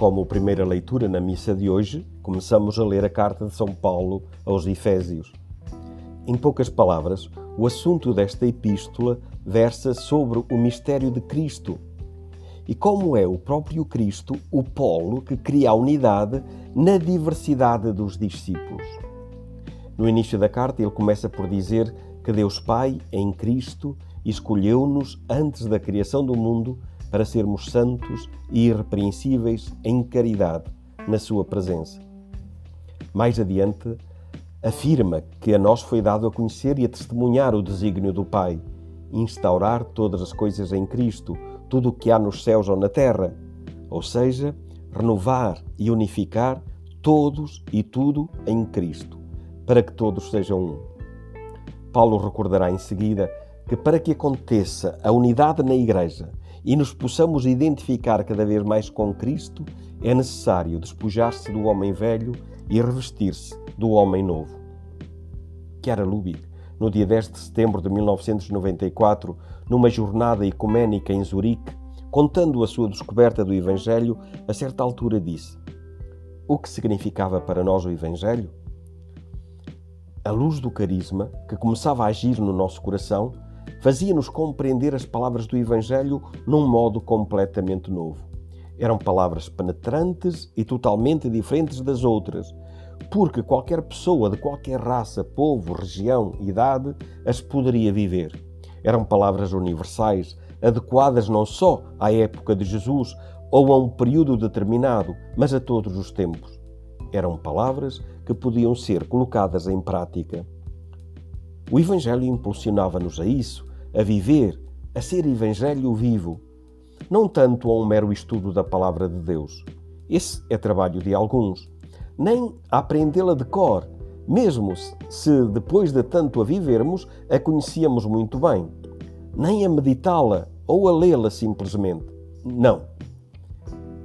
Como primeira leitura na missa de hoje, começamos a ler a carta de São Paulo aos Efésios. Em poucas palavras, o assunto desta epístola versa sobre o mistério de Cristo e como é o próprio Cristo o polo que cria a unidade na diversidade dos discípulos. No início da carta, ele começa por dizer que Deus Pai, em Cristo, escolheu-nos antes da criação do mundo para sermos santos e irrepreensíveis em caridade na Sua presença. Mais adiante, afirma que a nós foi dado a conhecer e a testemunhar o desígnio do Pai, instaurar todas as coisas em Cristo, tudo o que há nos céus ou na terra, ou seja, renovar e unificar todos e tudo em Cristo, para que todos sejam um. Paulo recordará em seguida que para que aconteça a unidade na Igreja e nos possamos identificar cada vez mais com Cristo, é necessário despojar-se do homem velho e revestir-se do homem novo. Chiara Lubick, no dia 10 de setembro de 1994, numa jornada ecuménica em Zurique, contando a sua descoberta do Evangelho, a certa altura disse: O que significava para nós o Evangelho? A luz do carisma, que começava a agir no nosso coração, fazia-nos compreender as palavras do Evangelho num modo completamente novo. Eram palavras penetrantes e totalmente diferentes das outras, porque qualquer pessoa de qualquer raça, povo, região, idade as poderia viver. Eram palavras universais, adequadas não só à época de Jesus ou a um período determinado, mas a todos os tempos. Eram palavras que podiam ser colocadas em prática. O Evangelho impulsionava-nos a isso, a viver, a ser Evangelho vivo, não tanto a um mero estudo da palavra de Deus. Esse é trabalho de alguns. Nem a aprendê-la de cor, mesmo se depois de tanto a vivermos a conhecíamos muito bem. Nem a meditá-la ou a lê-la simplesmente. Não.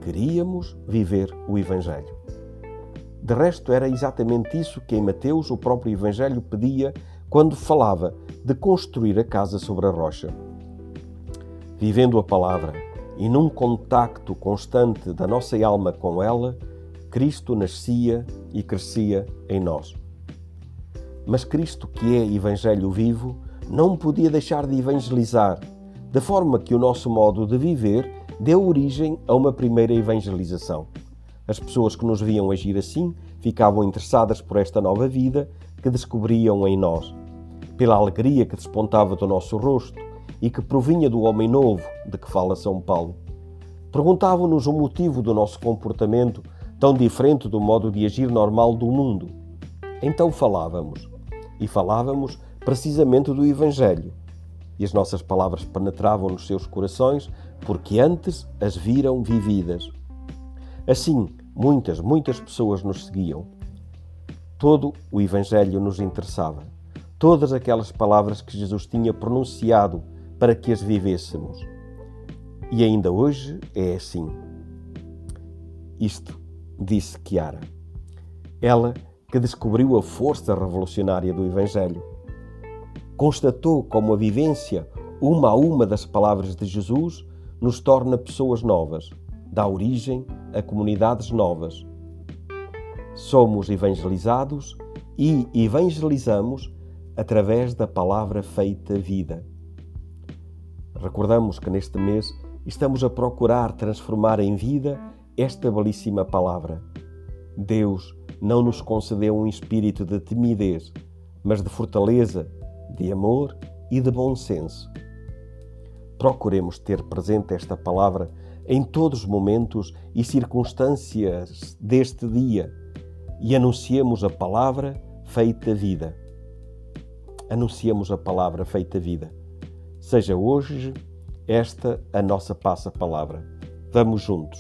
Queríamos viver o Evangelho. De resto, era exatamente isso que em Mateus o próprio Evangelho pedia quando falava de construir a casa sobre a rocha. Vivendo a palavra e num contacto constante da nossa alma com ela, Cristo nascia e crescia em nós. Mas Cristo, que é Evangelho vivo, não podia deixar de evangelizar, de forma que o nosso modo de viver deu origem a uma primeira evangelização. As pessoas que nos viam agir assim ficavam interessadas por esta nova vida que descobriam em nós pela alegria que despontava do nosso rosto e que provinha do homem novo de que fala São Paulo. Perguntavam-nos o motivo do nosso comportamento tão diferente do modo de agir normal do mundo. Então falávamos, e falávamos precisamente do Evangelho. E as nossas palavras penetravam nos seus corações porque antes as viram vividas. Assim, muitas, muitas pessoas nos seguiam. Todo o Evangelho nos interessava todas aquelas palavras que Jesus tinha pronunciado para que as vivêssemos. E ainda hoje é assim. Isto disse Chiara. Ela que descobriu a força revolucionária do Evangelho. Constatou como a vivência, uma a uma das palavras de Jesus, nos torna pessoas novas, dá origem a comunidades novas. Somos evangelizados e evangelizamos através da palavra feita vida. Recordamos que neste mês estamos a procurar transformar em vida esta belíssima palavra. Deus não nos concedeu um espírito de timidez, mas de fortaleza, de amor e de bom senso. Procuremos ter presente esta palavra em todos os momentos e circunstâncias deste dia e anunciemos a palavra feita vida anunciamos a palavra feita vida. Seja hoje esta a nossa passa-palavra. Vamos juntos.